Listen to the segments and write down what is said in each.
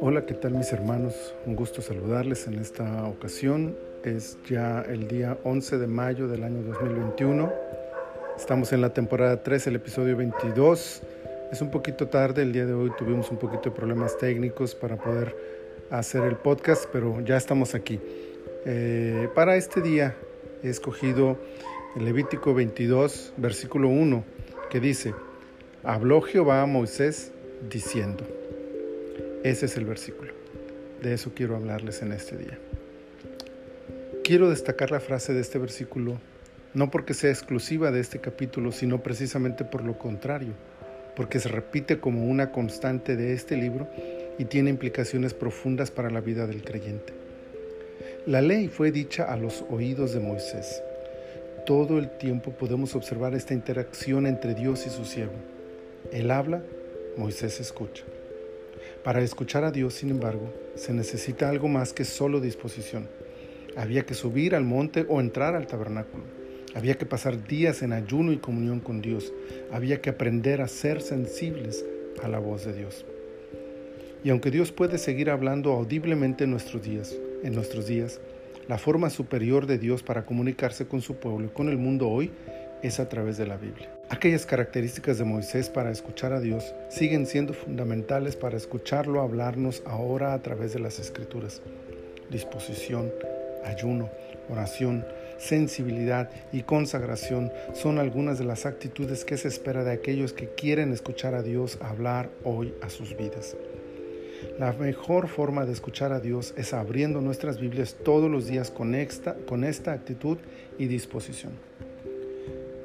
Hola, ¿qué tal mis hermanos? Un gusto saludarles en esta ocasión. Es ya el día 11 de mayo del año 2021. Estamos en la temporada 3, el episodio 22. Es un poquito tarde, el día de hoy tuvimos un poquito de problemas técnicos para poder hacer el podcast, pero ya estamos aquí. Eh, para este día he escogido el Levítico 22, versículo 1, que dice, habló Jehová a Moisés diciendo. Ese es el versículo. De eso quiero hablarles en este día. Quiero destacar la frase de este versículo, no porque sea exclusiva de este capítulo, sino precisamente por lo contrario, porque se repite como una constante de este libro y tiene implicaciones profundas para la vida del creyente. La ley fue dicha a los oídos de Moisés. Todo el tiempo podemos observar esta interacción entre Dios y su siervo. Él habla, Moisés escucha. Para escuchar a Dios, sin embargo, se necesita algo más que solo disposición. Había que subir al monte o entrar al tabernáculo. Había que pasar días en ayuno y comunión con Dios. Había que aprender a ser sensibles a la voz de Dios. Y aunque Dios puede seguir hablando audiblemente en nuestros días, en nuestros días, la forma superior de Dios para comunicarse con su pueblo y con el mundo hoy es a través de la Biblia. Aquellas características de Moisés para escuchar a Dios siguen siendo fundamentales para escucharlo hablarnos ahora a través de las escrituras. Disposición, ayuno, oración, sensibilidad y consagración son algunas de las actitudes que se espera de aquellos que quieren escuchar a Dios hablar hoy a sus vidas. La mejor forma de escuchar a Dios es abriendo nuestras Biblias todos los días con esta, con esta actitud y disposición.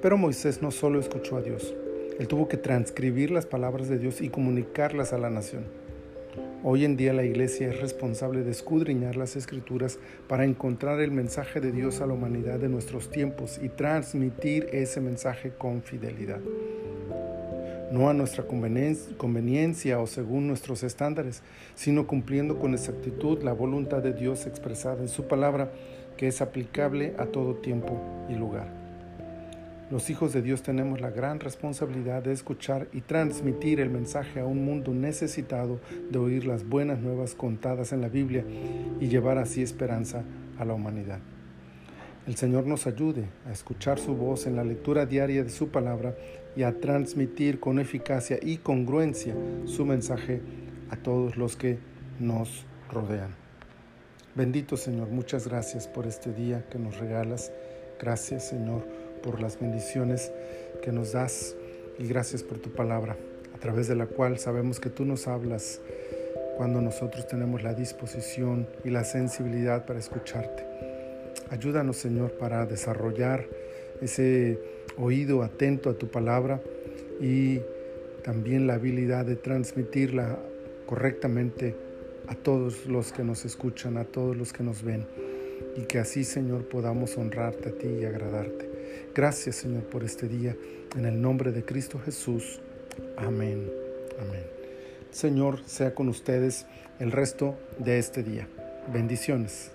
Pero Moisés no solo escuchó a Dios, él tuvo que transcribir las palabras de Dios y comunicarlas a la nación. Hoy en día la iglesia es responsable de escudriñar las escrituras para encontrar el mensaje de Dios a la humanidad de nuestros tiempos y transmitir ese mensaje con fidelidad. No a nuestra conveniencia o según nuestros estándares, sino cumpliendo con exactitud la voluntad de Dios expresada en su palabra que es aplicable a todo tiempo y lugar. Los hijos de Dios tenemos la gran responsabilidad de escuchar y transmitir el mensaje a un mundo necesitado de oír las buenas nuevas contadas en la Biblia y llevar así esperanza a la humanidad. El Señor nos ayude a escuchar su voz en la lectura diaria de su palabra y a transmitir con eficacia y congruencia su mensaje a todos los que nos rodean. Bendito Señor, muchas gracias por este día que nos regalas. Gracias Señor por las bendiciones que nos das y gracias por tu palabra, a través de la cual sabemos que tú nos hablas cuando nosotros tenemos la disposición y la sensibilidad para escucharte. Ayúdanos, Señor, para desarrollar ese oído atento a tu palabra y también la habilidad de transmitirla correctamente a todos los que nos escuchan, a todos los que nos ven, y que así, Señor, podamos honrarte a ti y agradarte. Gracias Señor por este día. En el nombre de Cristo Jesús. Amén. Amén. Señor, sea con ustedes el resto de este día. Bendiciones.